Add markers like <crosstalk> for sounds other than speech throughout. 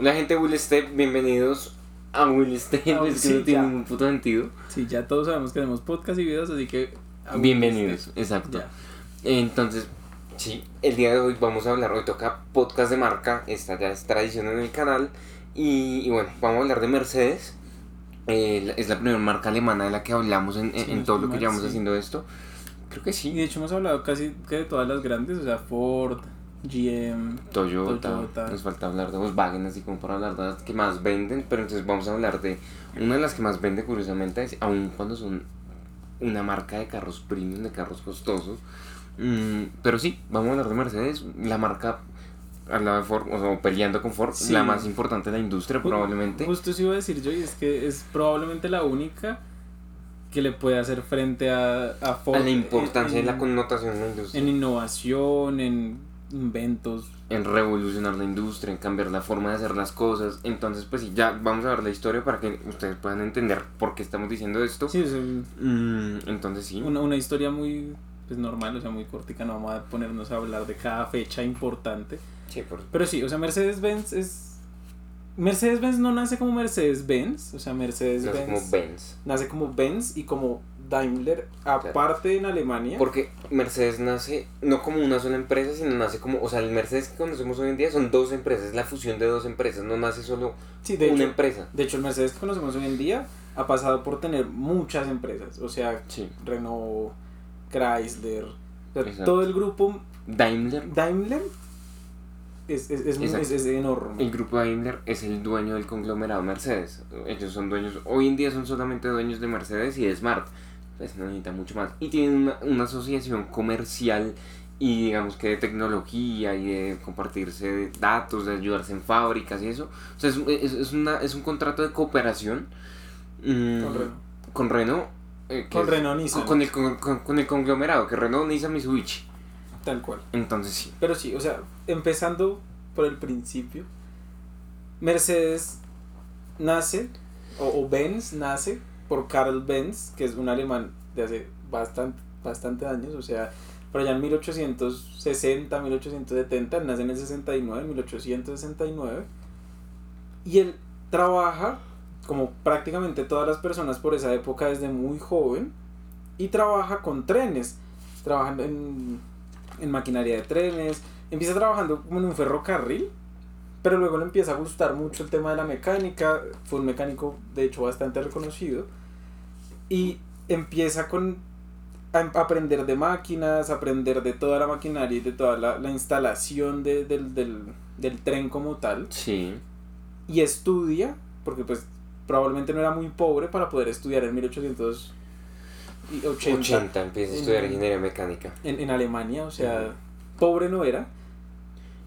Hola gente Will Step, bienvenidos a Will Step, Ah, es que sí, no tiene ya. ningún puto sentido. Sí, ya todos sabemos que hacemos podcast y videos, así que... Bienvenidos, exacto. Ya. Entonces, sí, el día de hoy vamos a hablar, hoy toca podcast de marca, esta ya es tradición en el canal. Y, y bueno, vamos a hablar de Mercedes. Eh, es la primera marca alemana de la que hablamos en, Sí, en no todo lo que llevamos sí. haciendo esto. Creo que Y sí. de hecho hemos hablado casi que de todas las grandes, o sea, Ford, GM... Toyota, Toyota. nos falta hablar de Volkswagen, así como para hablar de las que más venden, pero entonces vamos a hablar de una de las que más vende, curiosamente, es- aun cuando son una marca de carros premium, de carros costosos. Mm, pero sí, vamos a hablar de Mercedes, la marca al lado de Ford, o sea, peleando con Ford, Sí. la más importante de la industria, probablemente. Justo eso iba a decir yo, y es que es probablemente la única que le puede hacer frente a, a Ford. a la importancia en, y la connotación de la industria. en innovación, en inventos. en revolucionar la industria, en cambiar la forma de hacer las cosas. Entonces, pues sí, ya vamos a ver la historia para que ustedes puedan entender por qué estamos diciendo esto. Sí, un- Mm, entonces sí. una, una historia muy pues, normal, o sea, muy cortica, no vamos a ponernos a hablar de cada fecha importante. Sí, por Pero sí, o sea, Mercedes-Benz es... Mercedes-Benz no nace como Mercedes-Benz, o sea, Mercedes-Benz es como Benz. nace como Benz y como Daimler, aparte en Alemania. Porque Mercedes nace no como una sola empresa, sino nace como, o sea, el Mercedes que conocemos hoy en día son dos empresas, es la fusión de dos empresas, no nace solo sí, de una hecho, empresa. de hecho, el Mercedes que conocemos hoy en día ha pasado por tener muchas empresas, o sea, Sí. Renault, Chrysler, o sea, Exacto. todo el grupo Daimler, Daimler es, es, es, muy- Exacto. es- es enorme. el grupo Daimler es el dueño del conglomerado Mercedes. Ellos son dueños, hoy en día son solamente dueños de Mercedes y de Smart. Pues no necesitan mucho más. Y tienen una, una asociación comercial y digamos que de tecnología y de compartirse de datos, de ayudarse en fábricas y eso. O sea, es, es, es una, es un contrato de cooperación mm, Con Renault. con Renault. eh, Con es- Renault Nissan. con el, con, con- con el conglomerado, que Renault, Nissan, Mitsubishi. Tal cual. Entonces sí. Pero sí, o sea, empezando por el principio, Mercedes nace, o, o Benz nace por Karl Benz, que es un alemán de hace bastante, bastante años, o sea, por allá en 1860, 1870, él nace en el 69, 1869, y él trabaja, como prácticamente todas las personas por esa época desde muy joven, y trabaja con trenes, trabaja en, en maquinaria de trenes, empieza trabajando como en un ferrocarril, pero luego le empieza a gustar mucho el tema de la mecánica, fue un mecánico de hecho bastante reconocido, y empieza con a em- aprender de máquinas, aprender de toda la maquinaria y de toda la, la instalación de- del, del, del tren como tal, Sí. y estudia, porque pues probablemente no era muy pobre para poder estudiar en 1880 80, empieza a estudiar en- ingeniería mecánica. en, en Alemania, o sea, pobre no era.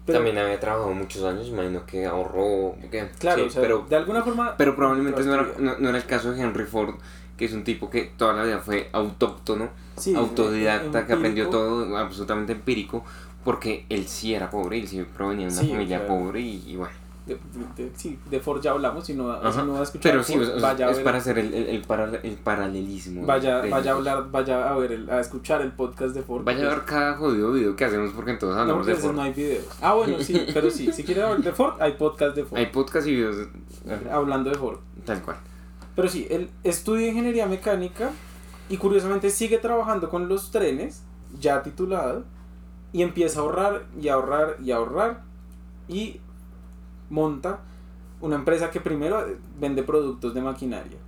Pero, También había trabajado muchos años, imagino que ahorró. que- claro, sí, o sea, pero, de alguna forma... pero probablemente no era, no, no era el caso de Henry Ford, que es un tipo que toda la vida fue autóctono, Sí, autodidacta, que aprendió todo absolutamente empírico, porque él sí era pobre, él sí provenía de una Sí, familia claro. pobre y, y bueno. De, de- de- sí, de Ford ya hablamos, si no, si no va a escuchar Pero sí, Ford, o sea, vaya, a es ver- para hacer el, el, el, para- el paralelismo. vaya, vaya a hablar, vaya a ver, el- a escuchar el podcast de Ford. Vaya a ver cada jodido video que hacemos porque No, hablamos porque de Ford. no hay videos. Ah, bueno, sí, pero sí, si quieren hablar de Ford, hay podcast de Ford. Hay podcast y videos. de- Hablando de Ford. Tal cual. Pero sí, él estudia ingeniería mecánica y curiosamente sigue trabajando con los trenes, ya titulado, y empieza a ahorrar y a ahorrar y a ahorrar y monta una empresa que primero eh, vende productos de maquinaria.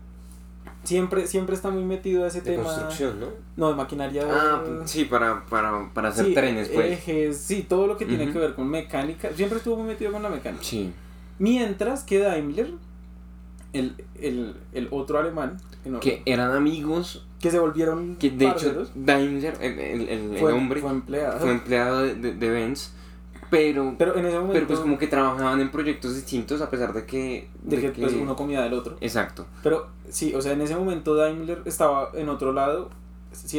Siempre, siempre está muy metido a ese De tema. construcción, ¿no? No, de maquinaria. Ah, sí, para, para, para hacer sí, trenes, pues. Ejes, sí, todo lo que tiene que ver con mecánica. Siempre estuvo muy metido con la mecánica. Sí. Mientras que Daimler, el, el, el otro alemán, que, eran amigos, que se volvieron que de hecho Daimler, el, el, el, el fue, hombre, fue fue, empleado. empleado de, de, de Benz, pero, pero, pero en ese momento, pues como que trabajaban en proyectos distintos a pesar de que... de que, pues, uno comía del otro. Exacto. Pero sí, o sea, en ese momento Daimler estaba en otro lado,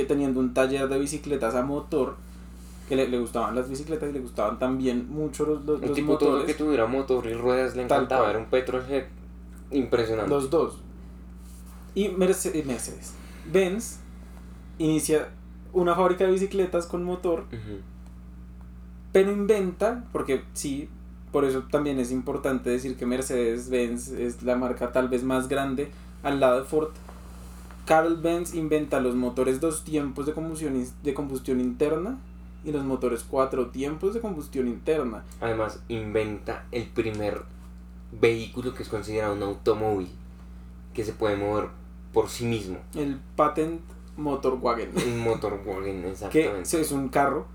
teniendo un taller de bicicletas a motor, que le, le gustaban las bicicletas y le gustaban también mucho los, los, los tipo todo lo que tuviera motor y ruedas le encantaba, era un petrolhead impresionante. Los dos. Y Mercedes, Mercedes. Benz inicia una fábrica de bicicletas con motor, pero inventa, porque sí, por eso también es importante decir que Mercedes-Benz es la marca tal vez más grande al lado de Ford. Carl Benz inventa los motores dos tiempos de combustión, de combustión interna y los motores cuatro tiempos de combustión interna. Además, inventa el primer vehículo que es considerado un automóvil que se puede mover por sí mismo. El Patent Motorwagen. Un motorwagen, exactamente. Que es un carro.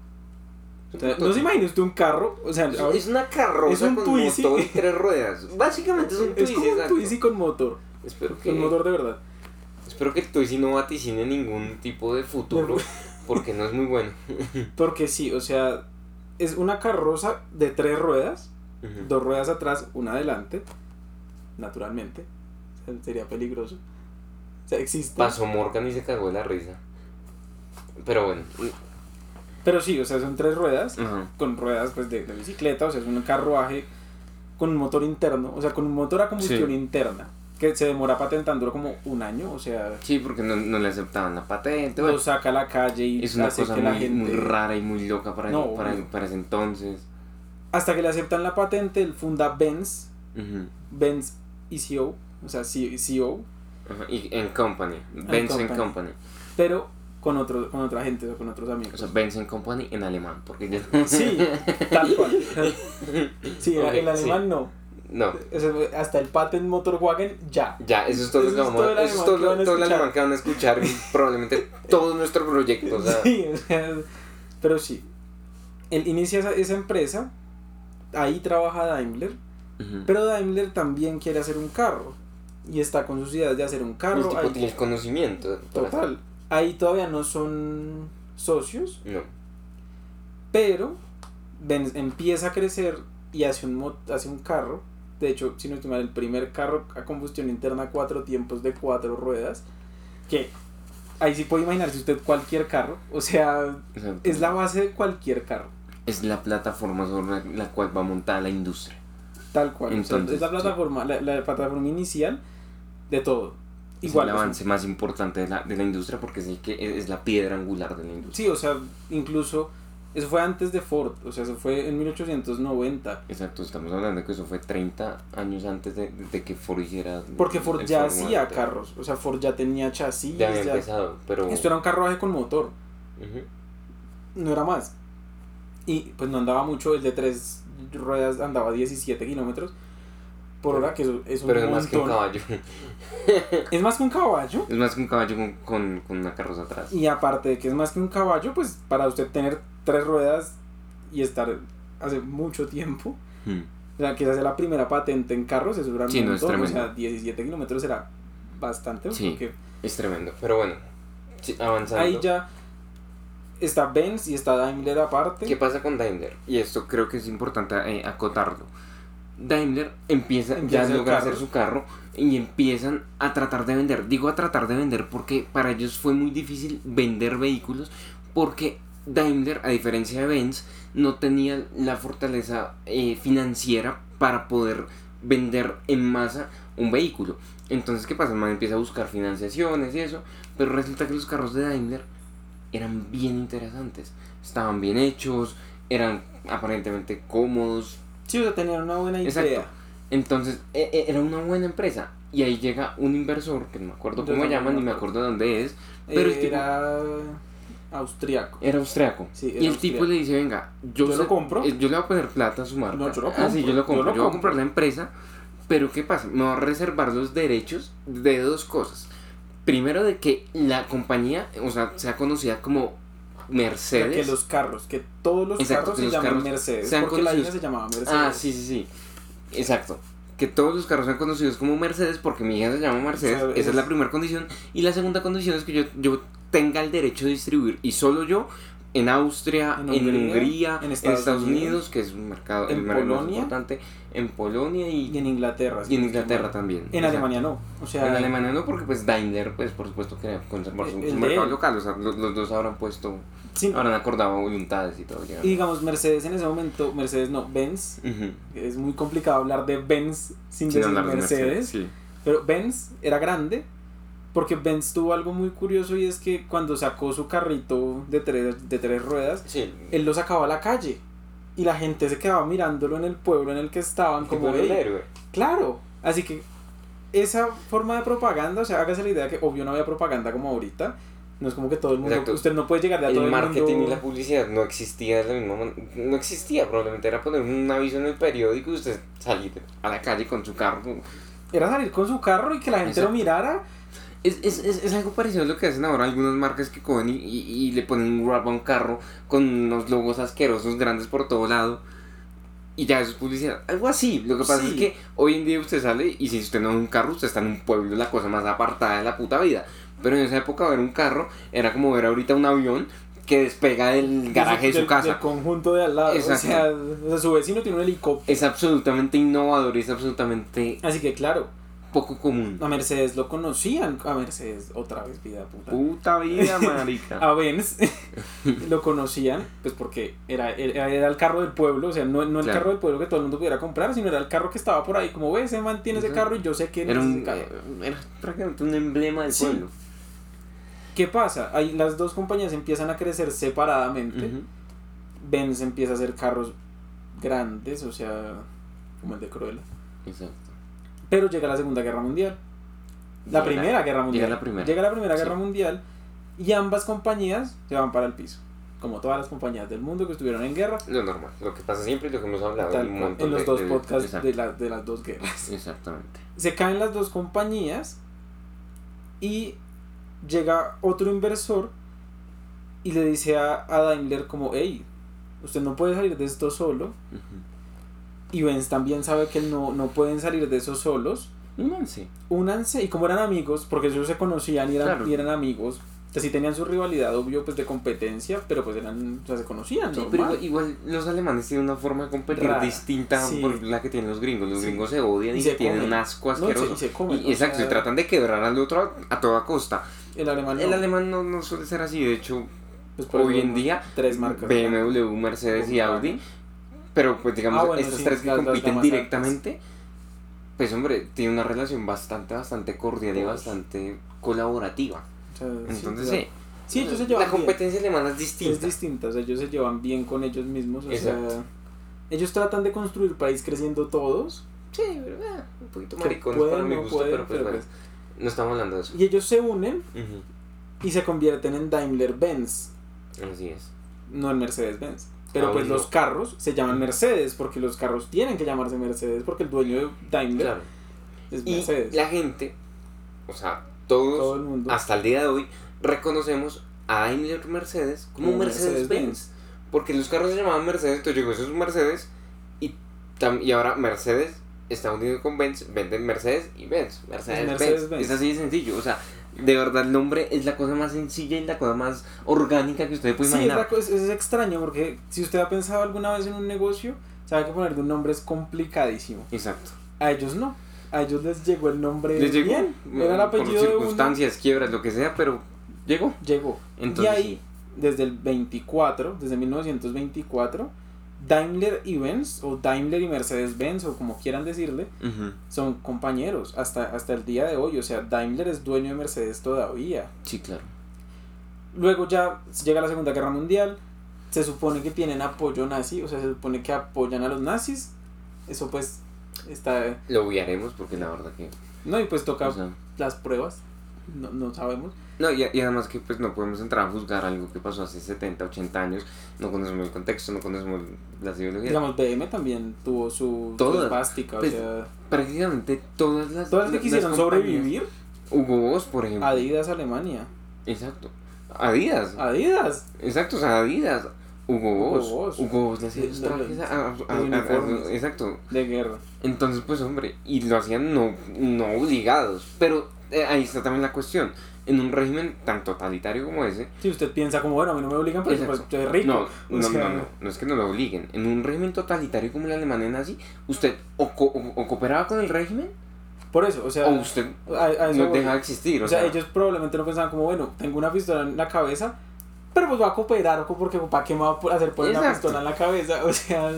no se imagina usted un carro, o sea, es una carroza es un con motor y tres ruedas. Básicamente es un Twizy. <laughs> Es como un Twizy con motor. Espero que con motor de verdad. Espero que el Twizy no vaticine ningún tipo de futuro, <laughs> porque no es muy bueno. <laughs> porque sí, o sea, es una carroza de tres ruedas, dos ruedas atrás, una adelante, naturalmente. sería peligroso. O sea, existe. Pasó Morgan y se cagó de la risa. Pero bueno. Pero sí, o sea, son tres ruedas, con ruedas pues de, bicicleta, o sea, es un carruaje con un motor interno, o sea, con un motor a combustión interna, que se demora patentándolo como un año, o sea... Sí, porque no, no le aceptaban la patente. Lo saca a la calle y es una cosa muy, la gente... muy rara y muy loca para, para, para, ese entonces. Hasta que le aceptan la patente, él funda Benz, Benz ECO, o sea, CEO. Y en Company, Benz Company. Pero con, otro, con otra gente con otros amigos. O sea, Benz Company en alemán, porque Sí, tal cual. Sí, en alemán no. No. hasta el Patent Motorwagen, ya. Ya, eso es todo, lo que vamos a, eso es todo, todo el alemán que van a escuchar probablemente todo nuestro proyecto. O sea. <laughs> Sí, o sea, pero sí. Él inicia esa, esa empresa, ahí trabaja Daimler, pero Daimler también quiere hacer un carro y está con sus ideas de hacer un carro. El tipo tiene conocimiento. Total. Ahí todavía no son socios. No. Pero empieza a crecer y hace un, hace un carro. De hecho, si no estoy mal, el primer carro a combustión interna cuatro tiempos de cuatro ruedas. Que ahí sí puede imaginarse usted cualquier carro. O sea, es la base de cualquier carro. Es la plataforma sobre la cual va montada la industria. Tal cual. Entonces, es la plataforma, la, la plataforma inicial de todo. Igual, es el avance más importante de la, de la industria porque es, que es la piedra angular de la industria. Sí, o sea, incluso eso fue antes de Ford, o sea, eso fue en 1890. Exacto, estamos hablando que eso fue 30 años antes de, de que Ford hiciera... Porque Ford ya hacía carros, o sea, Ford ya tenía chasis. Ya había empezado, pero... Esto era un carruaje con motor. No era más. Y pues no andaba mucho, el de tres ruedas andaba 17 kilómetros por hora, que es un Pero <laughs> es más que un caballo. ¿Es más que un caballo? Es más que un caballo con, con, una carroza atrás. Y aparte de que es más que un caballo, pues para usted tener tres ruedas y estar hace mucho tiempo. Hmm. O sea, que hace la primera patente en carros, es dura sí, no, es tremendo. O sea, 17 kilómetros era bastante. Sí, es tremendo. Pero bueno, avanzando. Ahí ya está Benz y está Daimler aparte. ¿Qué pasa con Daimler? Y esto creo que es importante eh, acotarlo Daimler empieza, ya a lograr hacer su carro y empiezan a tratar de vender. Digo a tratar de vender porque para ellos fue muy difícil vender vehículos porque Daimler, a diferencia de Benz, no tenía la fortaleza eh, financiera para poder vender en masa un vehículo. Entonces, ¿qué pasa? El man empieza a buscar financiaciones y eso, pero resulta que los carros de Daimler eran bien interesantes, estaban bien hechos, eran aparentemente cómodos, Sí, o sea, tenían una buena idea. Entonces, e, e, era una buena empresa. Y ahí llega un inversor, que no me acuerdo cómo llaman, ni me acuerdo de dónde es. Pero era austriaco. Era austriaco. y el tipo le dice, venga, yo, lo compro. Eh, yo le voy a poner plata a su marca. No, yo lo compro. Ah, sí, yo lo compro. Yo, voy a comprar la empresa. Pero ¿qué pasa? Me va a reservar los derechos de dos cosas. Primero, de que la compañía, o sea, sea conocida como Mercedes. que los carros, que todos los carros se llaman Mercedes. Porque la hija se llamaba Mercedes. Ah, sí, sí, sí. Exacto. Que todos los carros sean conocidos como Mercedes porque mi hija se llama Mercedes. Esa es la primera condición. Y la segunda condición es que yo, yo tenga el derecho de distribuir y solo yo en Austria, en Hungría, en, Estados, Unidos, que es un mercado, en Polonia, importante, en Polonia y, en Inglaterra. Y en Inglaterra también. En Alemania no. O sea, en Alemania no, porque pues Daimler, pues por supuesto quería conservar su, mercado local. O sea, los, dos habrán puesto, habrán acordado voluntades y todo. Y digamos, Mercedes en ese momento, Mercedes no, Benz. Es muy complicado hablar de Benz sin, decir Mercedes. Pero Benz era grande porque Benz tuvo algo muy curioso y es que cuando sacó su carrito de tres, de tres ruedas, él lo sacaba a la calle. y la gente se quedaba mirándolo en el pueblo en el que estaban como el "Ey, héroe. Claro, así que esa forma de propaganda, o sea, hágase la idea que obvio no había propaganda como ahorita. No es como que todo el mundo, Exacto. usted no puede llegar a todo El el marketing mundo. y la publicidad no existía de la misma man- No existía, probablemente era poner un aviso en el periódico y usted salir a la calle con su carro. Era salir con su carro y que la gente Exacto. lo mirara. Es, es, es, es algo parecido a lo que hacen ahora algunas marcas que cogen y, y, y le ponen un wrap a un carro con unos logos asquerosos grandes por todo lado. Y ya eso es publicidad. Algo así. Lo que pasa Sí. es que hoy en día usted sale y si usted no es un carro, usted está en un pueblo, la cosa más apartada de la puta vida. Pero en esa época ver un carro era como ver ahorita un avión que despega del garaje de su casa. Del conjunto de al lado. O Exacto. sea, o sea, su vecino tiene un helicóptero. Es absolutamente innovador y es absolutamente Así que claro, poco común. a Mercedes lo conocían. A Mercedes, otra vez, vida puta. Puta vida, <laughs> marica. A Benz <laughs> lo conocían, pues porque era, era, era el carro del pueblo, o sea, no, no el Claro. carro del pueblo que todo el mundo pudiera comprar, sino era el carro que estaba por ahí, como ves, ese man tiene ese carro y yo sé quién Era, un, ese carro. era prácticamente un emblema del Sí. pueblo. ¿Qué pasa? Ahí las dos compañías empiezan a crecer separadamente. Ujú. Benz empieza a hacer carros grandes, o sea, como el de Cruella. Exacto. Pero llega la Segunda Guerra Mundial. La Llega Primera Guerra Mundial. la Primera. Llega la Primera Sí. Guerra Mundial y ambas compañías se van para el piso. Como todas las compañías del mundo que estuvieron en guerra. Lo normal, lo que pasa siempre y lo que hemos hablado tal un cual, montón en los de- dos de- podcasts de, la- de las dos guerras. Exactamente. Se caen las dos compañías y llega otro inversor y le dice a, a Daimler como, hey, usted no puede salir de esto solo. Y Benz también sabe que no, no pueden salir de eso solos. Únanse. Únanse y como eran amigos, porque ellos se conocían y eran, Claro. y eran amigos. O sea, sí tenían su rivalidad, obvio, pues de competencia, pero pues eran, o sea, se conocían, Sí, pero normal. igual, igual los alemanes tienen una forma de competir Rara, distinta sí. por la que tienen los gringos. Los Sí. gringos se odian Y y, se tienen comen. un asco No, y se- asqueroso. y se comen, Y- exacto, sea- y tratan de quebrar al otro a, a toda costa. El alemán no. El alemán no, no suele ser así, de hecho, Pues hoy en día tres marcas. BMW, Mercedes y Audi, pero pues digamos Ah, bueno, estas sí, tres que las- las compiten gamas directamente, pues hombre, tiene una relación bastante, bastante cordial y bastante colaborativa. O sea, sí, Entonces claro. sí, ellos se llevan la competencia alemana es bien. distinta. Es distinta, o sea, ellos se llevan bien con ellos mismos, o Exacto. sea, ellos tratan de construir país creciendo todos. Sí, pero eh, un poquito maricones pueden, para mi no gusto, pueden, pero pues pero bueno, pues- no estamos hablando de eso. Y ellos se unen Ujú, y se convierten en Daimler-Benz, Así es. no en Mercedes-Benz. Pero Aún pues no. los carros se llaman Mercedes, porque los carros tienen que llamarse Mercedes, porque el dueño de Daimler Claro. es Y Mercedes. la gente, o sea, todos, Todo el mundo. hasta el día de hoy, reconocemos a Daimler Mercedes como Como Mercedes-Benz. Mercedes-Benz. Porque los carros se llamaban Mercedes, entonces llegó eso es un Mercedes. Y, y ahora Mercedes está unido con Benz, venden Mercedes y Benz. Mercedes-Benz. Mercedes-Benz. es así de sencillo. O sea, de verdad el nombre es la cosa más sencilla y la cosa más orgánica que usted puede Sí, es, imaginar. co- es- es extraño porque si usted ha pensado alguna vez en un negocio, sabe que ponerle un nombre es complicadísimo. Exacto. A ellos no. A ellos les llegó el nombre Les llegó bien. mm, Era el apellido por de uno. circunstancias, quiebras, lo que sea, pero llegó. Llegó. Entonces, y ahí, desde el 24, desde 1924, Daimler y Benz, o Daimler y Mercedes-Benz, o como quieran decirle, son compañeros hasta, hasta el día de hoy. O sea, Daimler es dueño de Mercedes todavía. Sí, claro. Luego ya llega la Segunda Guerra Mundial. Se supone que tienen apoyo nazi, o sea, se supone que apoyan a los nazis. Eso pues está... Lo obviaremos porque la verdad que. No, y pues toca o sea, las pruebas. No, no sabemos. no, y, y además que pues no podemos entrar a juzgar algo que pasó hace 70, 80 años. No conocemos el contexto, no conocemos las ideologías. Digamos, BM también tuvo su, Todas. Pues, o sea... Prácticamente todas las. Todas las que quisieron sobrevivir, Hugo Boss, por ejemplo. Adidas Alemania. Exacto. Adidas. Adidas. Exacto, o sea, Adidas. Hugo Hugo Boss. Boss. Hugo Boss le hacía los trajes a, a- a-. Exacto. De guerra. Entonces, pues, hombre, y lo hacían no, no obligados. Pero eh, ahí está también la cuestión. En un régimen tan totalitario como ese. Si usted piensa como, bueno, a mí no me obligan, pero pues, soy rico. No, no, no, no, no es que no lo obliguen. En un régimen totalitario como el alemán nazi, usted o, co- o- o cooperaba con el régimen Por eso, o sea, o usted a, a eso no voy. deja de existir. O sea, ellos probablemente no pensaban como, bueno, tengo una pistola en la cabeza, pero pues va a cooperar, o porque ¿para qué me va a hacer poner una pistola en la cabeza? O sea,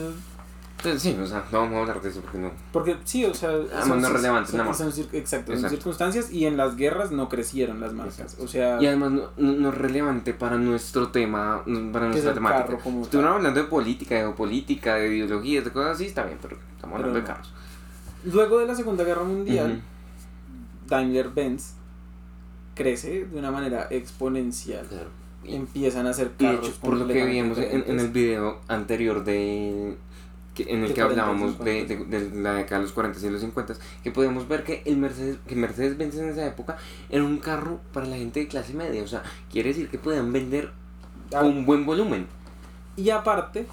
sí, o sea, no vamos a hablar de eso porque no. Porque sí, o sea, Además, no es relevante son, son cir- exacto, son Exacto. circunstancias y en las guerras no crecieron las marcas. Exacto. O sea, Y además no, no, no es relevante para nuestro tema, para nuestra temática. carro como Si hablando de política, de geopolítica, de ideologías, de cosas así, está bien, pero estamos Pero hablando de carros. Luego de la Segunda Guerra Mundial. Daimler-Benz crece de una manera exponencial. Claro. Y, Empiezan a hacer y de carros hecho, por lo que vimos en, en el video anterior de que, en el que 40 y hablábamos de, 50. de, de la década de los 40 y los 50, que podemos ver que el Mercedes, que Mercedes Benz en esa época era un carro para la gente de clase media, o sea, quiere decir que podían vender Ah, un buen volumen. Y aparte,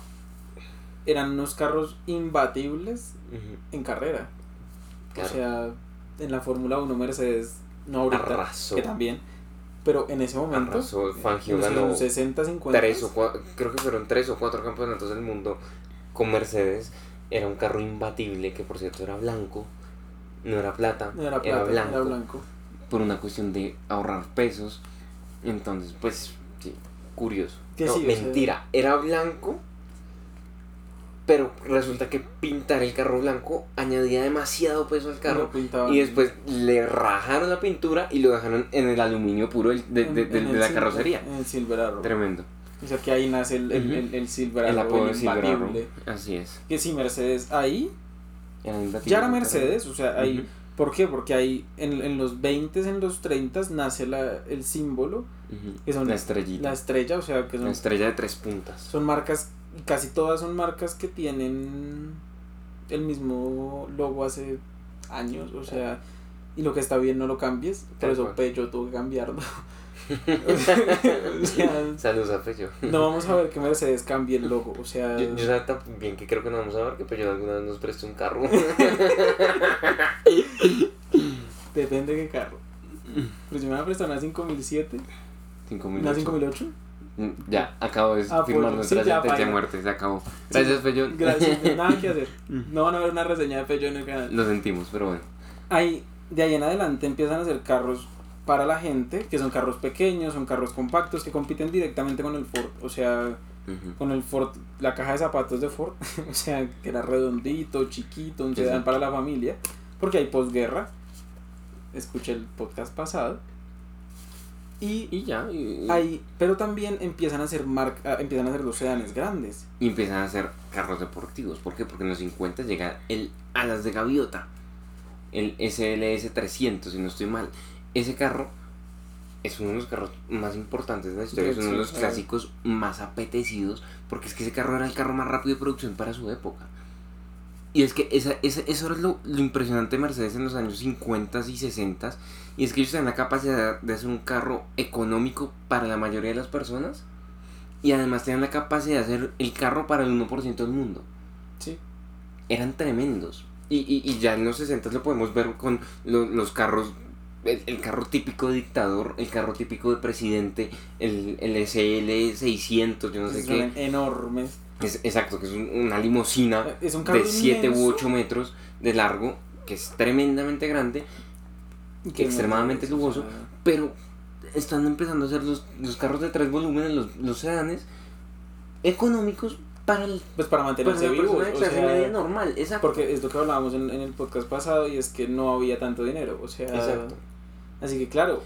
eran unos carros imbatibles en carrera. Claro. O sea, en la Fórmula 1 Mercedes, no ahorita, Arrasó. que también, pero en ese momento, Arrasó, Fangio en los ganó 60, 50, tres o cuatro, creo que fueron tres o cuatro campeonatos del mundo con Mercedes. Era un carro imbatible que por cierto era blanco, no era plata, no era plata, blanco, era blanco. por una cuestión de ahorrar pesos. Entonces, pues, sí, curioso. No, sí, mentira, era blanco, pero resulta que pintar el carro blanco añadía demasiado peso al carro. Y después le rajaron la pintura y lo dejaron en el aluminio puro de, de- de- en de el la Silver- carrocería. En el Silver Arrow. Tremendo. O sea que ahí nace el, el, Ujú. el, el Silver El apodo el. Así es. Que sí, Mercedes ahí ya era Mercedes, o sea, ahí. ¿por qué? Porque ahí en, en los 20, en los 30 nace la, el símbolo, Ujú. que son La estrellita. la estrella, o sea, que La son, estrella de tres puntas. son marcas, casi todas son marcas que tienen el mismo logo hace años, o sea, y lo que está bien no lo cambies, por Tal eso cual. Peugeot tuvo que cambiarlo. <laughs> <laughs> o sea, <laughs> Saludos a Peyo. no vamos a ver que Mercedes cambie el logo, o sea, Yo, yo sabía tan bien que creo que no vamos a ver que Peyo alguna vez nos preste un carro. <laughs> depende de qué carro. Pero si me van a prestar una 5007, 5008. una 5008, Mm, Ya, acabo de Ah, firmar pues, nuestra sí, sentencia de muerte, se acabó. Gracias, Peyo. gracias, nada que hacer. No van a ver una reseña de Peugeot en el canal. Lo sentimos, pero bueno. Ahí, de ahí en adelante empiezan a hacer carros para la gente, que son carros pequeños, son carros compactos, que compiten directamente con el Ford. O sea, con el Ford, la caja de zapatos de Ford, <laughs> o sea, que era redondito, chiquito, un sedán sí. para la familia, porque hay posguerra. Escuché el podcast pasado. Y Y ya, y, ahí, pero también empiezan a hacer marca, empiezan a hacer los sedanes grandes. y empiezan a hacer carros deportivos. ¿Por qué? Porque en los 50 llega el Alas de Gaviota, el SLS 300, si no estoy mal. Ese carro es uno de los carros más importantes de la historia, es uno de los clásicos más apetecidos, porque es que ese carro era el carro más rápido de producción para su época. Y es que esa, esa- eso era lo, lo impresionante de Mercedes en los años 50 y 60 y es que ellos tenían la capacidad de hacer un carro económico para la mayoría de las personas y además tenían la capacidad de hacer el carro para el 1% del mundo. Sí. Eran tremendos. Y, y, y ya en los 60 lo podemos ver con lo- los carros, el, el carro típico de dictador, el carro típico de presidente, el, el SL 600, yo no sé son qué. enormes. Es, exacto, que es un- una limusina Es un carro de 7 u inmenso 8 metros de largo, que es tremendamente grande, que extremadamente lujoso. pero están empezando a hacer los, los carros de tres volúmenes, los, los sedanes, económicos para, el, Pues para para mantenerse vivos. de o sea, media normal. Exacto. Porque es lo que hablábamos en, en el podcast pasado y es que no había tanto dinero. O sea, Exacto. Así que claro,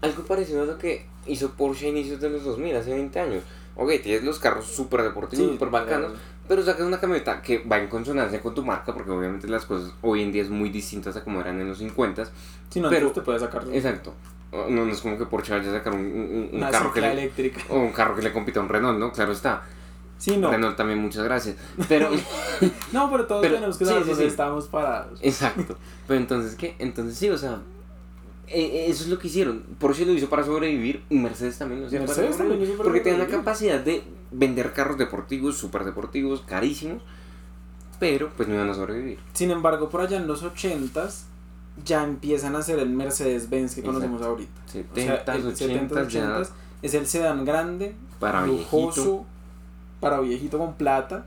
Algo parecido a lo que hizo Porsche a inicios de los 2000, hace 20 años. Ok, tienes los carros súper deportivos, sí, súper bacanos, pero sacas una camioneta que va en consonancia con tu marca, porque obviamente las cosas hoy en día es muy distintas a como eran en los 50. Si no, pero- te puedes sacar Exacto. No, no es como que Porsche vaya a sacar un, un- carro que le, eléctrica. o un carro que le compita a un Renault, ¿no? Claro está. Sí, no. Renault también, muchas gracias. Pero, <laughs> <laughs> No, pero todos Pero- tenemos que sí, saber sí, dónde sí. estamos parados. exacto. Pero entonces, ¿qué? Entonces sí, o sea, eh, eso es lo que hicieron. Porsche lo hizo para sobrevivir y Mercedes también lo hizo para Mercedes también sobrevivir. hizo para Porque tienen la capacidad de vender carros deportivos, súper deportivos, carísimos, pero pues no iban a sobrevivir. Sin embargo, por allá en los 80s ya empiezan a hacer el Mercedes-Benz que Exacto. conocemos ahorita. O 70, sea, el 80, 70s, ya 80s es el sedán grande, para viejito. lujoso, para viejito con plata.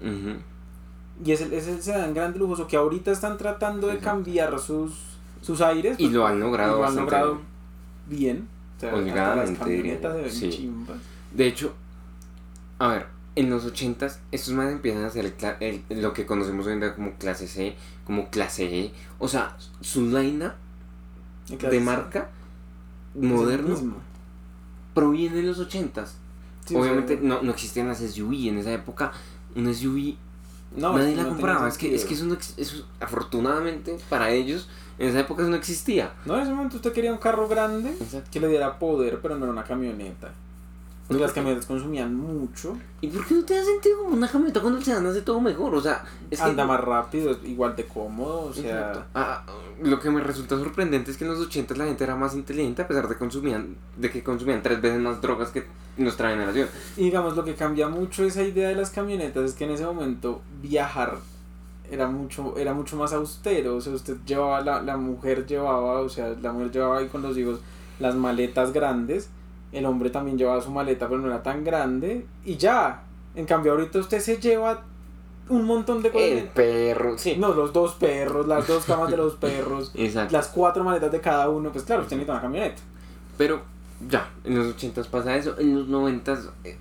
Y es el, es el sedán grande lujoso que ahorita están tratando de Exacto. cambiar sus, sus aires. Y lo han logrado lo han bastante logrado bien. O sea, Holgadamente, las Sí. chimbas. De hecho, a ver, en los 80s, estos más empiezan a hacer el cla- el- lo que conocemos hoy en día como clase C, como clase E. O sea, su line de marca moderno proviene de los 80s. Sí, o Obviamente sea, no, no existían las SUV. En esa época, un SUV no, nadie no la tenía compraba. Es que, es que eso, no, eso, afortunadamente para ellos, en esa época eso no existía. No, en ese momento usted quería un carro grande Exacto. que le diera poder, pero no era una camioneta. Las camionetas consumían mucho. ¿Y por qué no te da sentido como una camioneta cuando el sedán hace todo mejor? O sea, es que... anda más rápido, igual de cómodo, o sea... Ah, lo que me resulta sorprendente es que en los 80 la gente era más inteligente a pesar de, consumían, de que consumían tres veces más drogas que nuestra generación. Y digamos, lo que cambia mucho esa idea de las camionetas es que en ese momento viajar era mucho, era mucho más austero. O sea, usted llevaba, la, la mujer llevaba, o sea, la mujer llevaba ahí con los hijos las maletas grandes. El hombre también llevaba su maleta, pero no era tan grande. Y ya. En cambio, ahorita usted se lleva un montón de cosas. El perro, sí. No, los dos perros, las dos camas de los <laughs> perros, Exacto. las cuatro maletas de cada uno. Pues claro, usted necesita una camioneta. Pero ya, en los 80 pasa eso, en los 90 eh,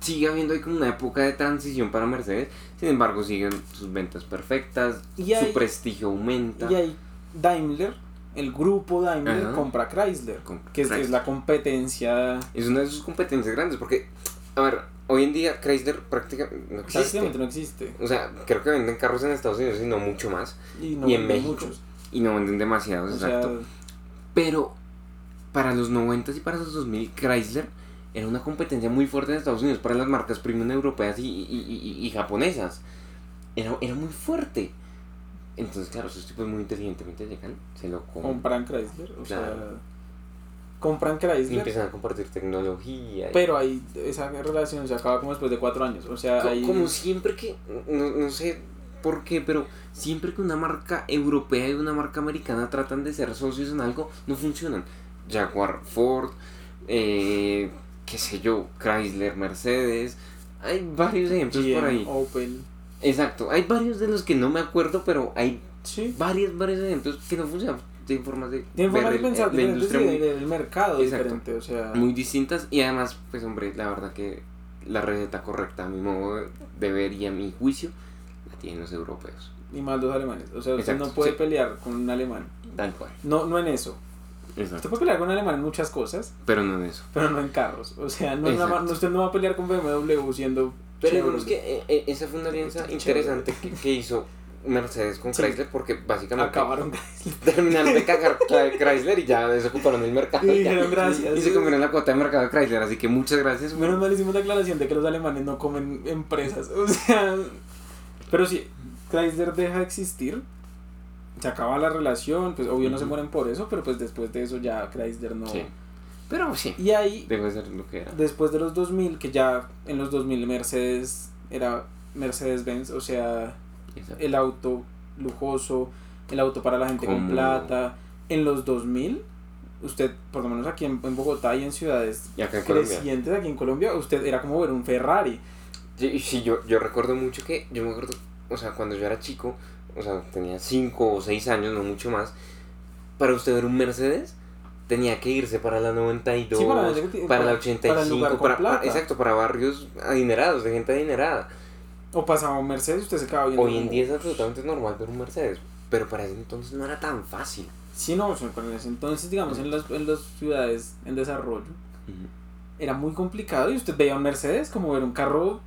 sigue habiendo ahí como una época de transición para Mercedes, sin embargo siguen sus ventas perfectas, Y hay- su prestigio aumenta. Y ahí Daimler, el grupo Daimler, Ajá. compra Chrysler. Que es, es la competencia Es una de sus competencias grandes porque, a ver, hoy en día Chrysler prácticamente no existe. prácticamente no existe O sea, creo que venden carros en Estados Unidos y no mucho más. y no Y en México. muchos Y no venden demasiados, o sea exacto. Pero para los 90 y para los 2000, Chrysler era una competencia muy fuerte en Estados Unidos para las marcas premium europeas y, y- y- y japonesas. Era, era muy fuerte. Entonces, claro, esos tipos muy inteligentemente llegan, se lo compran compran Chrysler o sea compran y Chrysler empiezan a compartir tecnología. y- pero ahí esa relación se acaba como después de cuatro años o sea Co- ahí Como siempre que, no, no sé por qué, pero siempre que una marca europea y una marca americana tratan de ser socios en algo, no funcionan. Jaguar, Ford, eh, qué sé yo, Chrysler, Mercedes, hay varios ejemplos GM, por ahí. Opel Exacto, hay varios de los que no me acuerdo, pero hay sí varios, varios ejemplos que no funcionan. Tienen formas de, formas de ver el- pensar la diferentes industria muy, de- del mercado Exacto. diferente o sea muy distintas y además, pues hombre, la verdad que la receta correcta a mi modo de ver y a mi juicio la tienen los europeos. y más los alemanes o sea usted Exacto, no puede sí. pelear con un alemán Tal cual. no no en eso Exacto. usted puede pelear con un alemán en muchas cosas Pero no en eso. pero no en carros o sea nada no- usted no va a pelear con BMW siendo Pero digamos que eh, eh, esa fue una alianza Chévere. interesante que, que hizo Mercedes con Sí. Chrysler porque básicamente acabaron <laughs> terminaron de cagar Chrysler y ya desocuparon el mercado. Y ya. dijeron gracias. Y se comieron la cuota de mercado de Chrysler, así que muchas gracias. Menos mal hicimos la aclaración de que los alemanes no comen empresas. <laughs> O sea. Pero sí, Chrysler deja de existir. Se acaba la relación. Pues obvio no se mueren por eso. Pero pues después de eso ya Chrysler no. Sí. Pero sí, Y ahí, debe de ser lo que era. después de los 2000, que ya en los 2000 Mercedes era Mercedes-Benz. O sea, Exacto. el auto lujoso. El auto para la gente con Como- plata. En los 2000. Usted, por lo menos aquí en, en Bogotá y en ciudades Y acá en Colombia. crecientes aquí en Colombia, usted era como ver un Ferrari. Sí, sí, yo, yo recuerdo mucho que, yo me acuerdo, o sea, cuando yo era chico, o sea, tenía 5 o 6 años, no mucho más, para usted ver un Mercedes, tenía que irse para la 92, Sí, para para, la- la para- 85, para para- para- exacto, para barrios adinerados, de gente adinerada. O pasaba un Mercedes usted se quedaba viendo. Hoy en como- día es absolutamente normal ver un Mercedes, pero para ese entonces no era tan fácil. Sí, no, en ese entonces, digamos, en las, en las ciudades en desarrollo, era muy complicado y usted veía un Mercedes como ver un carro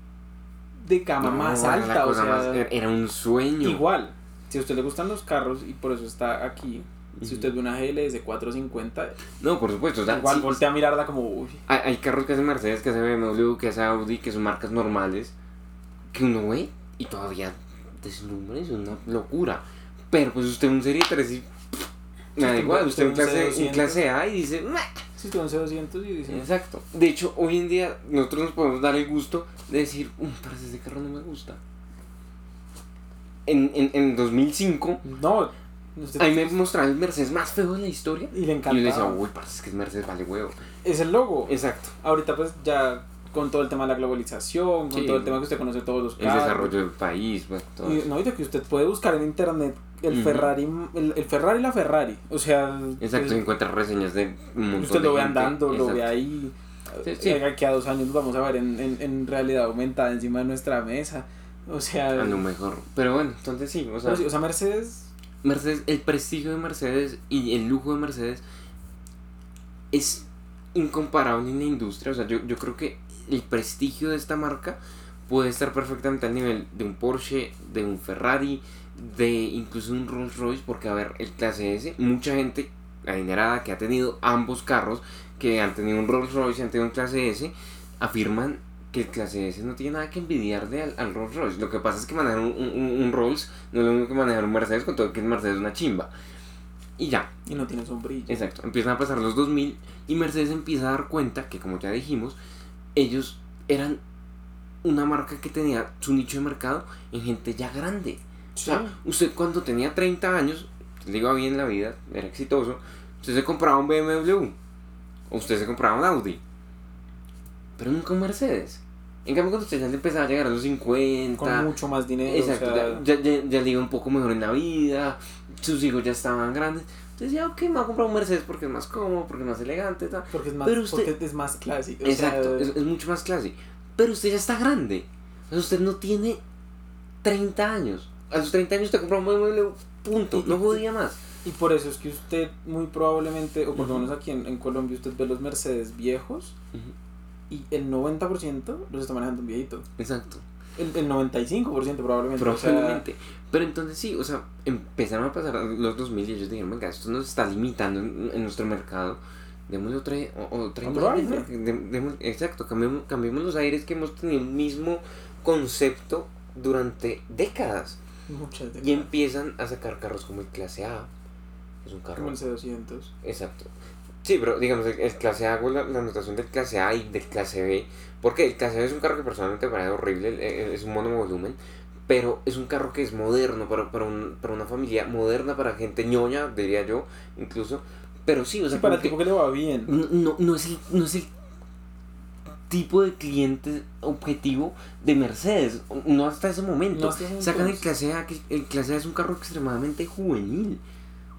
de gama No, más alta, o sea, más- era un sueño. igual. Si a usted le gustan los carros y por eso está aquí, si usted ve una GLS 450, No, por supuesto, o sea, igual sí, voltea a mirarla como, uy, Hay, hay carros que hacen Mercedes, que hacen BMW, que hacen Audi, que son marcas normales, que uno ve y todavía deslumbra, es una locura. Pero pues usted un Serie 3 y... Me da igual, usted un clase, C200. clase A y dice... "Meh". si usted un C200 y dice, Exacto. De hecho, hoy en día nosotros nos podemos dar el gusto de decir, um, pero ese carro no me gusta. En, en, en 2005, no, a mí me mostraron el Mercedes más feo de la historia. y le Y yo le decía, encantaba. uy, parce, es que el Mercedes vale huevo. Es el logo. Exacto. Ahorita pues ya con todo el tema de la globalización, con Sí. todo el tema que usted conoce todos los El carros. desarrollo del país, bueno, todo Y, no, y de que usted puede buscar en internet el. Ferrari, el, el Ferrari y la Ferrari. O sea, Exacto, pues, encuentra reseñas de un montón usted de lo ve gente. andando, lo ve ahí. Sí, sí. eh, que a dos años los vamos a ver en, en, en realidad aumentada encima de nuestra mesa. O sea, A lo mejor. Pero bueno, entonces sí, o sea, o sea, Mercedes Mercedes, el prestigio de Mercedes y el lujo de Mercedes es incomparable en la industria. O sea, yo, yo creo que el prestigio de esta marca puede estar perfectamente al nivel de un Porsche, de un Ferrari, de incluso un Rolls Royce, porque a ver, el clase S, mucha gente adinerada que ha tenido ambos carros, que han tenido un Rolls Royce y han tenido un clase S, afirman que el clase S no tiene nada que envidiarle al, al Rolls Royce. Lo que pasa es que manejar un, un, un Rolls no es lo mismo que manejar un Mercedes, con todo que el Mercedes es una chimba. Y ya, y no tiene sombrilla. Exacto, empiezan a pasar los 2000 y Mercedes empieza a dar cuenta que, como ya dijimos, ellos eran una marca que tenía su nicho de mercado en gente ya grande. O sea, usted cuando tenía 30 años, le iba bien la vida, era exitoso, usted se compraba un BMW o usted se compraba un Audi, pero nunca un Mercedes. En cambio, cuando usted ya le empezaba a llegar a los 50, con mucho más dinero. Exacto, o sea, ya, ya, ya le iba un poco mejor en la vida, sus hijos ya estaban grandes. Entonces ya, ok, me voy a comprar un Mercedes porque es más cómodo, porque es más elegante, tal. porque es más, pero usted- porque es más clásico. Exacto, sea, es, es mucho más clase. Pero usted ya está grande. Usted no tiene 30 años. A sus 30 años te compra un BMW, punto. No podía más. Y por eso es que usted muy probablemente, o por lo menos aquí en, en Colombia, usted ve los Mercedes viejos y el 90% los está manejando un viejito. Exacto. El, el 95% probablemente. o sea, Probablemente. Pero entonces sí, o sea, empezaron a pasar los 2000 y ellos dijeron, venga, esto nos está limitando en, en nuestro mercado. Démosle otra, otra imagen, demos- exacto, cambiemos, cambiemos los aires que hemos tenido el mismo concepto durante décadas. muchas de Y empiezan a sacar carros como el clase A. que Es un carro. como el C200. Exacto. Sí, pero digamos, el, el clase A, la, la anotación del clase A y del clase B. Porque el clase B es un carro que personalmente me parece horrible, el- el- es un monovolumen. Pero es un carro que es moderno para, para, un- para una familia moderna, para gente ñoña, diría yo, incluso. Pero sí, o sea, Sí, para el tipo que le va bien. no, no, no es el, no es el tipo de cliente objetivo de Mercedes. No hasta ese momento. No hasta ese Sacan el clase A, que el clase A es un carro extremadamente juvenil.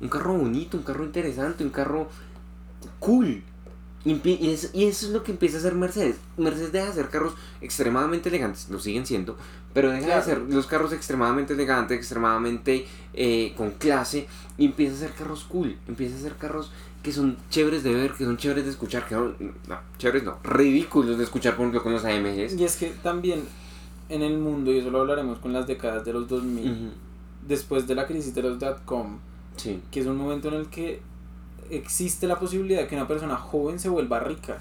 Un carro bonito, un carro interesante, un carro cool. Y, empie- y es- y eso es lo que empieza a hacer Mercedes. Mercedes deja de hacer carros extremadamente elegantes, lo siguen siendo, pero deja Claro. de hacer los carros extremadamente elegantes, extremadamente eh, con clase, y empieza a hacer carros cool, empieza a hacer carros que son chéveres de ver, que son chéveres de escuchar, que no, no, chéveres no, ridículos de escuchar, por ejemplo, con los AMGs. Y es que también en el mundo, y eso lo hablaremos con las décadas de los 2000, Ujú, después de la crisis de los dot-com, Sí, que es un momento en el que existe la posibilidad de que una persona joven se vuelva rica.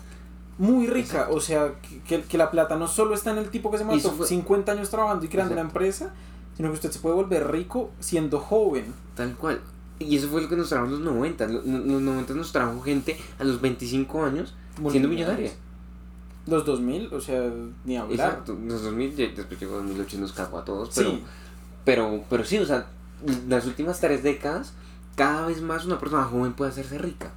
Muy rica, Exacto. o sea, que, que- la plata no solo está en el tipo que se mató fue- 50 años trabajando y creando una Exacto. empresa, sino que usted se puede volver rico siendo joven. tal cual. Y eso fue lo que nos trajo en los 90. Los, los 90 nos trajo gente a los 25 años siendo millonaria. Los 2000, o sea, ni hablar. Exacto, los 2000, ya después llegó 2008 y nos cagó a todos, pero, Sí, pero, pero sí, o sea, las últimas tres décadas, cada vez más una persona joven puede hacerse rica.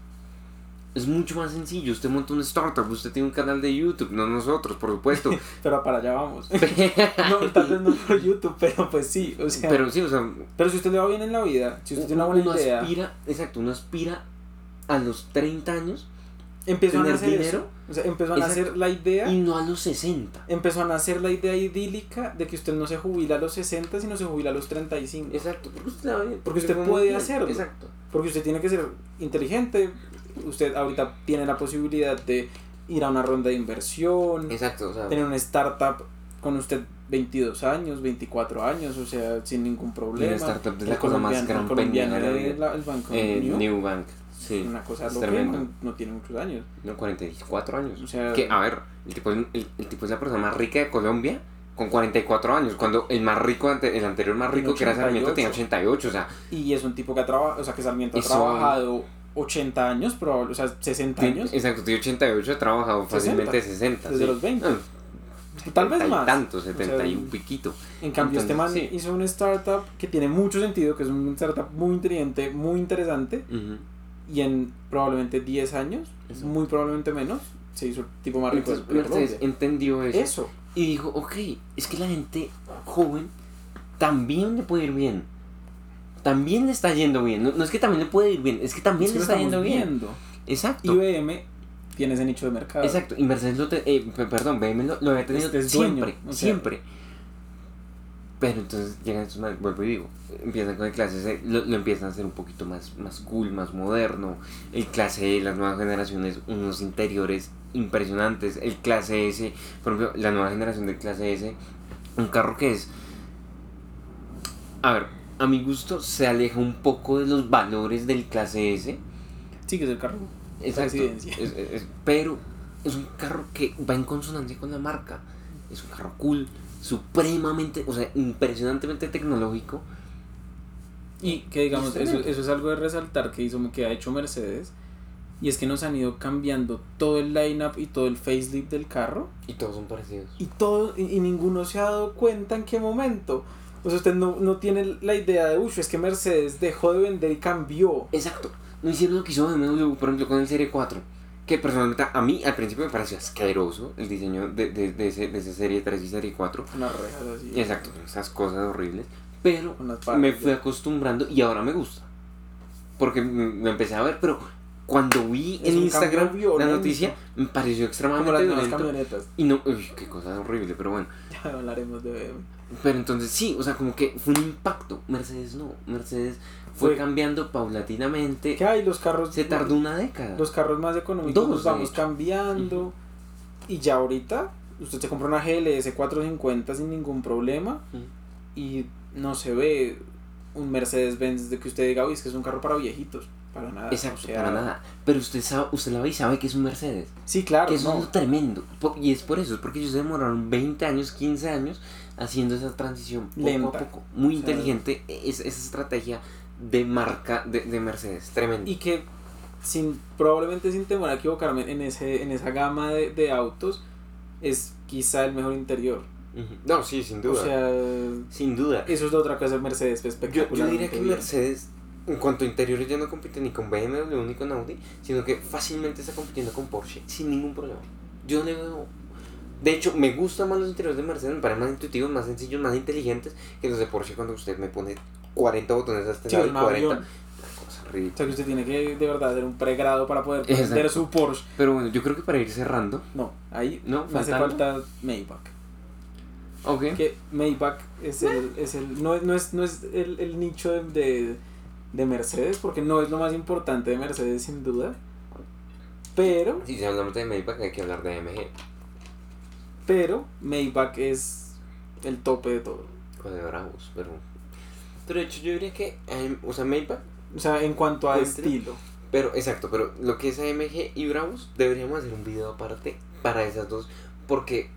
Es mucho más sencillo, usted monta una startup, usted tiene un canal de YouTube, no nosotros, por supuesto. <laughs> pero para allá vamos. <laughs> No, tal vez no por YouTube, pero pues sí, o sea. Pero, pero sí, o sea, si usted le va bien en la vida, si usted tiene una buena uno idea, aspira, exacto, uno aspira a los 30 años empezó a tener nacer dinero, eso. O sea, empezó a nacer la idea. y no a los 60. empezó a nacer la idea idílica de que usted no se jubila a los 60, sino se jubila a los 35. Exacto, porque usted, bien, Porque usted puede bien, hacerlo. Exacto. Porque usted tiene que ser inteligente. Usted ahorita tiene la posibilidad de ir a una ronda de inversión, Exacto, o sea, tener una startup con usted 22 años, 24 años, o sea, sin ningún problema. una startup es la cosa más gran pendeja de la la- el banco eh, New Bank, sí, una cosa loca, tremendo. no, no tiene muchos años. no, 44 años. O sea, Que, a ver, el tipo, el, el tipo es la persona más rica de Colombia con 44 años, cuando el más rico, ante- el anterior más rico, que era Sarmiento, tenía 88. 88, o sea, y es un tipo que ha trabajado, o sea, que Sarmiento ha trabajado 80 años, probable, o sea, 60 tiene- años, exacto, tiene 88, ha trabajado 60, fácilmente 60. desde sí. los 20. No, tal vez 70 y más. tanto, O sea, 70 y un piquito. En cambio, este man Entonces, sí. hizo una startup que tiene mucho sentido, que es una startup muy inteligente, muy interesante, Ujú. Y en probablemente 10 años, Eso. muy probablemente menos, se hizo el tipo más rico Entonces, Mercedes entendió eso, Eso. y dijo, ok, es que la gente joven también le puede ir bien. También le está yendo bien. No, no es que también le puede ir bien, es que también Es le está yendo bien. viendo. Exacto. IBM tiene ese nicho de mercado. Exacto, y Mercedes lo te- eh, pe- perdón, BMW lo, lo había tenido Este es dueño, siempre, o sea. siempre. Pero entonces llegan estos manes, vuelvo y digo, empiezan con el clase lo, lo empiezan a hacer un poquito más, más cool, más moderno. El clase E, las nuevas generaciones, unos interiores impresionantes. El clase S, por ejemplo, la nueva generación del clase S, un carro que es, a ver, a mi gusto se aleja un poco de los valores del clase S. Sí, que es el carro. Exacto. Residencia. Es- es- es- pero es un carro que va en consonancia con la marca. Es un carro cool, supremamente, o sea, impresionantemente tecnológico. Y que digamos, Es eso, eso es algo de resaltar que hizo que ha hecho Mercedes. Y es que nos han ido cambiando todo el lineup y todo el facelift del carro. Y todos son parecidos. Y todo, y, y ninguno se ha dado cuenta en qué momento. O sea, usted no, no tiene la idea de, uff, es que Mercedes dejó de vender y cambió. Exacto. No hicieron lo que hizo BMW, por ejemplo, con el Serie 4. Que personalmente a mí al principio me pareció asqueroso el diseño de, de, de, ese, de ese Serie 3 y Serie 4. Unas rejas así. Exacto, esas cosas horribles. Pero me fui acostumbrando y ahora me gusta. Porque me empecé a ver, pero cuando vi Es en Instagram la noticia, me pareció Como extremadamente las violento. camionetas. Y no, uy, qué cosa horrible, pero bueno. <laughs> Ya hablaremos de. Pero entonces sí, o sea, como que fue un impacto. Mercedes no, Mercedes fue, Fue- cambiando paulatinamente. ¿Qué hay? Los carros. Se tardó una década. Los carros más económicos Dos, los vamos cambiando. Y ya ahorita, usted se compra una GLS 450 sin ningún problema. Y no se ve un Mercedes-Benz de que usted diga, uy, es que es un carro para viejitos. Para nada. Exacto, o sea, para nada. Pero usted sabe, usted la ve y sabe que es un Mercedes. Sí, claro. que eso no. es lo tremendo. Y es por eso, es porque ellos se demoraron 20 años, 15 años haciendo esa transición poco Lenta. a poco. Muy O sea, inteligente es, esa estrategia de marca de, de Mercedes. Tremendo. Y que sin probablemente sin temor a equivocarme en ese en esa gama de, de autos es quizá el mejor interior. No, sí, sin O sea, sin duda. eso es la otra cosa de Mercedes Yo, espectacular. yo diría que Mercedes, en cuanto a interiores, ya no compite ni con BMW ni con Audi, sino que fácilmente está compitiendo con Porsche sin ningún problema. Yo no le veo. De hecho, me gustan más los interiores de Mercedes, me parecen más intuitivos, más sencillos, más inteligentes que los de Porsche cuando usted me pone 40 botones a este Sí, un 40. avión. Una cosa O ridícula. sea que usted tiene que de verdad hacer un pregrado para poder prender su Porsche. Pero bueno, yo creo que para ir cerrando, No, ahí ¿no? me hace ¿Falta Maybach. Ok. Que Maybach es el, es el no, es- no es, no es el, el nicho de, de, de Mercedes, porque no es lo más importante de Mercedes sin duda. Pero, Si hablamos de Maybach, hay que hablar de AMG. Pero Maybach es el tope de todo. O de Bravos, pero. Pero de hecho, yo diría que. AM o sea, Maybach O sea, en cuanto a estilo. Pero, exacto, pero lo que es AMG y Bravos, deberíamos hacer un video aparte para esas dos, porque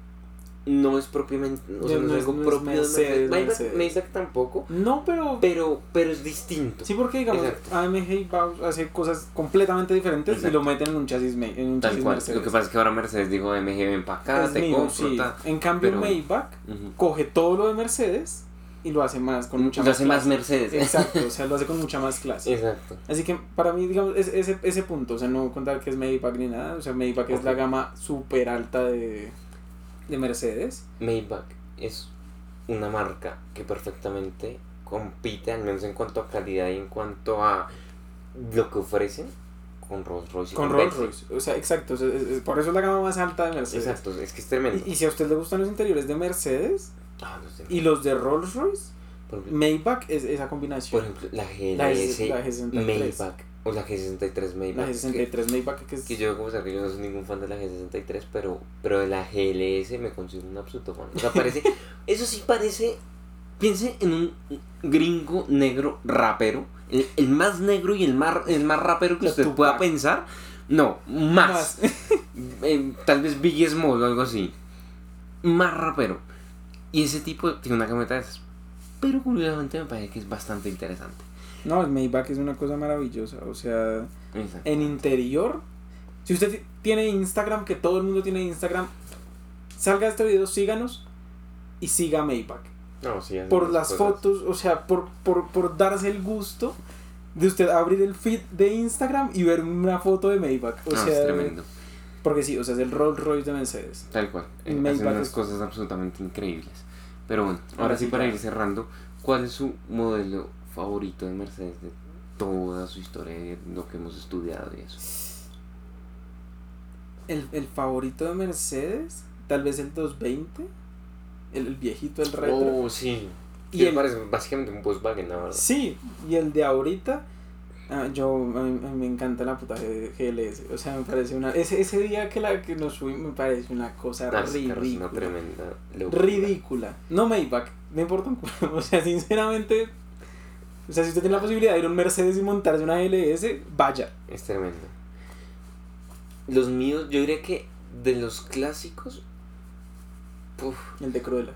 no es propiamente, o sea, no, no es es- algo no es propio de Mercedes, Mercedes. Maybach, Mercedes. Maybach tampoco, No, pero... pero, pero es distinto. Sí, porque digamos, Exacto. AMG y Bauhaus hace cosas completamente diferentes y lo meten en un chasis, en un Tal chasis cual. Mercedes. Lo que pasa es que ahora Mercedes dijo AMG ven para acá, Es te mío, compro, sí. En cambio, pero- Maybach coge todo lo de Mercedes y lo hace más, con mucha Lo hace más. Mercedes. Exacto, o <laughs> sea, lo hace con mucha más clase. Exacto. Así que para mí, digamos, es- ese, ese punto, o sea, no contar que es Maybach ni nada, o sea, Maybach es la gama súper alta de, de Mercedes. Maybach es una marca que perfectamente compite, al menos en cuanto a calidad y en cuanto a lo que ofrecen, con Rolls Royce. y Con Rolls. Royce, o sea, exacto, o sea, es- es- por eso es la gama más alta de Mercedes. Exacto, es que es tremendo. Y, y si a usted le gustan los interiores de Mercedes Ah, y los de Rolls Royce, ejemplo, Maybach es esa combinación. por ejemplo, la La GLS la G63. Maybach o la G63 Maybach. la es que- G63 Maybach que es... Que yo, como que yo no soy ningún fan de la G63, pero, pero de la GLS me considero un absoluto fan. O sea, parece. <laughs> eso sí parece. Piense en un gringo negro rapero. El, el más negro y el más, el más rapero que La usted Tupac. pueda pensar. No, más. <laughs> Eh, tal vez Biggie Small o algo así. Más rapero. Y ese tipo tiene una camioneta de esas. Pero curiosamente me parece que es bastante interesante. No, el Maybach es una cosa maravillosa, o sea... En interior. Si usted ti- tiene Instagram, que todo el mundo tiene Instagram, salga de este video, síganos y siga Maybach. No, sí, hacen Por las cosas. fotos, o sea, por, por, por darse el gusto de usted abrir el feed de Instagram y ver una foto de Maybach. O No, sea, es tremendo. porque sí, o sea, es el Rolls Royce de Mercedes. Tal cual. Eh, Maybach hacen unas es- cosas absolutamente increíbles. Pero bueno, ahora, Ahora sí, para ir cerrando, ¿cuál es su modelo favorito de Mercedes de toda su historia, de lo que hemos estudiado y eso? el, el favorito de Mercedes, tal vez el 220, el, el viejito, el retro. Oh, sí. Y el- parece básicamente un Volkswagen, la verdad. Sí, y el de ahorita, ah, yo, a mí, a mí me encanta la puta GLS, o sea, me parece una, ese, ese día que la que nos subimos me parece una cosa Ah, es ridícula. una tremenda locura. ridícula. No Maybach, me importa un culo. <laughs> O sea, sinceramente, o sea, si usted tiene la posibilidad de ir a un Mercedes y montarse una GLS, vaya. Es tremendo. Los míos, yo diría que de los clásicos. Uf, El de Cruella.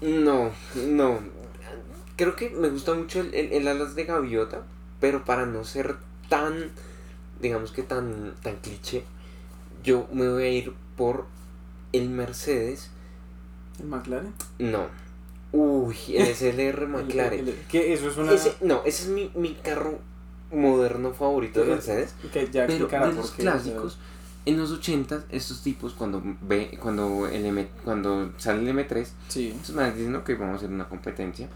no, no. Creo que me gusta mucho el, el, el alas de gaviota, pero para no ser tan, digamos que tan, tan cliché, yo me voy a ir por el Mercedes. El McLaren. No. Uy, el SLR <laughs> McLaren. El- el- que eso es una. Ese, no, ese es mi, mi carro moderno favorito de Mercedes. que ya Pero explicará de los qué, o sea, clásicos, en los 80 estos tipos cuando ve cuando el M, cuando sale el M3, sí, estos manes dicen que vamos a hacer una competencia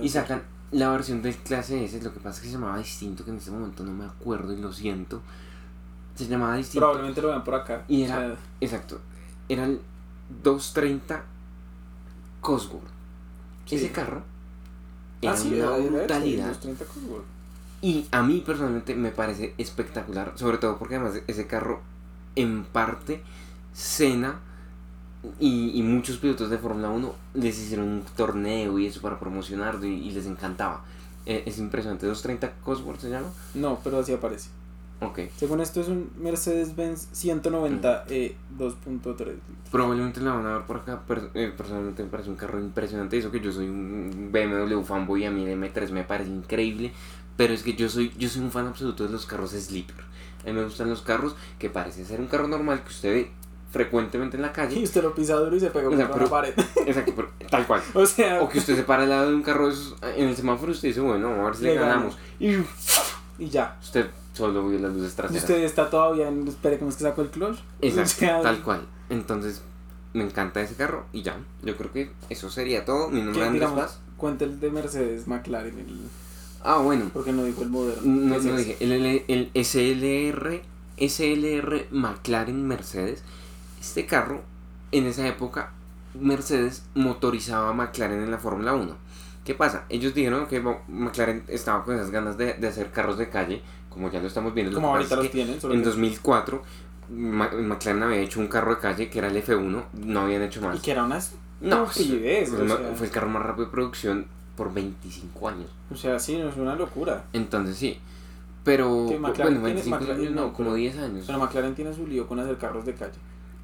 y ser. sacan la versión del clase S, lo que pasa es que se llamaba distinto, que en este momento no me acuerdo y lo siento. Se llamaba distinto. Probablemente lo vean por acá. Y o era- sea, Exacto. Era el 230 Cosworth. Sí. Ese carro era ah, sí, una brutalidad. los 30 Cosworth. Y a mí personalmente me parece espectacular, sobre todo porque además ese carro en parte Senna y, y muchos pilotos de Fórmula 1 les hicieron un torneo y eso para promocionarlo y, y les encantaba. Eh, es impresionante, 230 Cosworth se llama. No, pero así aparece. Ok. Según esto es un Mercedes-Benz 190 E 2.3. Probablemente la van a ver por acá. per- eh, personalmente me parece un carro impresionante. Eso que yo soy un BMW fanboy y a mí el M3 me parece increíble. Pero es que yo soy, yo soy un fan absoluto de los carros sleeper. A mí me gustan los carros que parece ser un carro normal que usted ve frecuentemente en la <laughs> Y calle. usted lo pisa duro y se pega O sea, contra pero- la pared. <laughs> Exacto, pero tal cual. <laughs> o sea, O que usted se para al lado de un carro en el semáforo y usted dice, bueno, a ver si le, gano. ganamos. Y y ya. usted solo vio las luces Y traseras. usted está todavía en. Espere, ¿cómo es que sacó el clutch? <laughs> Exacto, O sea, tal cual. Entonces, me encanta ese carro y ya. Yo creo que eso sería todo. Mi nombre es Andrés Paz. cuenta el de Mercedes McLaren, el, Ah, bueno. porque no dijo el moderno. No, no dije. El, el, el SLR, SLR McLaren Mercedes. Este carro, en esa época, Mercedes motorizaba a McLaren en la Fórmula 1. ¿Qué pasa? Ellos dijeron que McLaren estaba con esas ganas de, de hacer carros de calle, como ya lo estamos viendo. Como ahorita los es tienen. en que- 2004, Ma- McLaren había hecho un carro de calle que era el F1, no habían hecho más. Y que era una No, fue, o, ma- sea, fue el carro más rápido de producción por 25 años. o sea, sí, no es una locura. Entonces sí. Pero, Que McLaren bueno, tiene- 25 McLaren años no, como pero- 10 años. Pero McLaren tiene su lío con hacer carros de calle.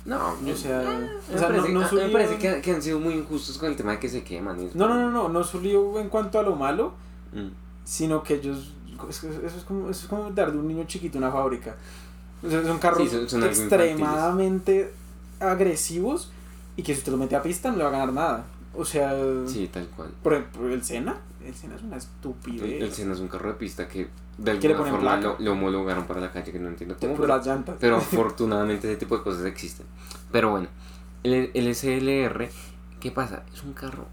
No, O sea, me o sea, parece, no me parece que, que han sido muy injustos con el tema de que se queman. No, no, no, no, no su lío en cuanto a lo malo, Mm. sino que ellos. Es Eso es como, eso es como dar de un niño chiquito una fábrica. O sea, son carros Sí, son- son algo extremadamente agresivos y que si usted lo mete a pista no le va a ganar nada. O sea, Sí, tal cual. por ejemplo, el Senna, el Senna es una El, estupidez. el Senna es un carro de pista que de alguna forma lo, lo homologaron para la calle, que no entiendo cómo. Pero, las llantas. pero <laughs> afortunadamente ese tipo de cosas existen. Pero bueno, el, el SLR, ¿qué pasa? Es un carro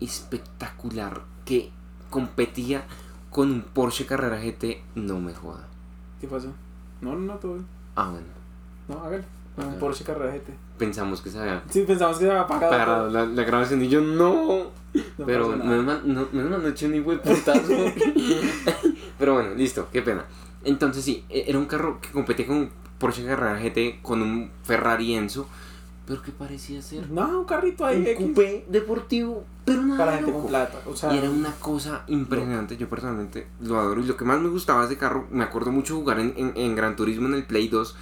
espectacular que competía con un Porsche Carrera GT, no me joda. ¿Qué pasó? No, no, no, todo bien. Ah, bueno, No, hágale. Un Ajá. Porsche Carrera GT. pensamos que se había Sí, pensamos que se había apagado. parado la, la grabación y yo no. No Pero menos mal, no, mal no eché ni buen putazo. <laughs> Pero bueno, listo, qué pena. Entonces sí, e- era un carro que competía con un Porsche Carrera GT, con un Ferrari Enzo, pero que parecía ser No, un carrito ahí. un X, coupé deportivo, pero nada Para gente con plata. O sea, Y era una cosa impresionante, yo personalmente lo adoro. Y lo que más me gustaba de ese carro, me acuerdo mucho jugar en, en, en Gran Turismo en el Play 2,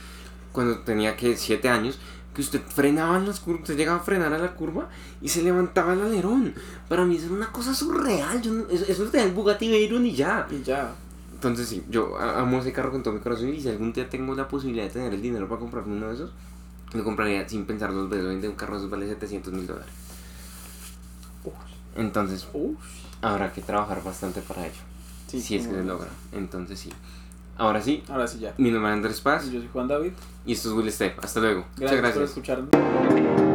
cuando tenía que 7 años, que usted frenaba en las curvas, usted llegaba a frenar a la curva y se levantaba el alerón. Para mí eso era una cosa surreal, yo no- eso, eso es de Bugatti Veyron y ya. Y ya. Entonces sí, yo amo ese carro con todo mi corazón y si algún día tengo la posibilidad de tener el dinero para comprarme uno de esos, lo compraría sin pensar dos veces. Día un carro de esos vale 700 mil dólares. Entonces, Uf. habrá que trabajar bastante para ello. Sí, si es que se logra. Entonces sí. Ahora sí, Ahora sí ya. mi nombre es Andrés Paz Yo soy Juan David. y esto es Will Step. Hasta luego. Gracias, Muchas por gracias. escucharnos.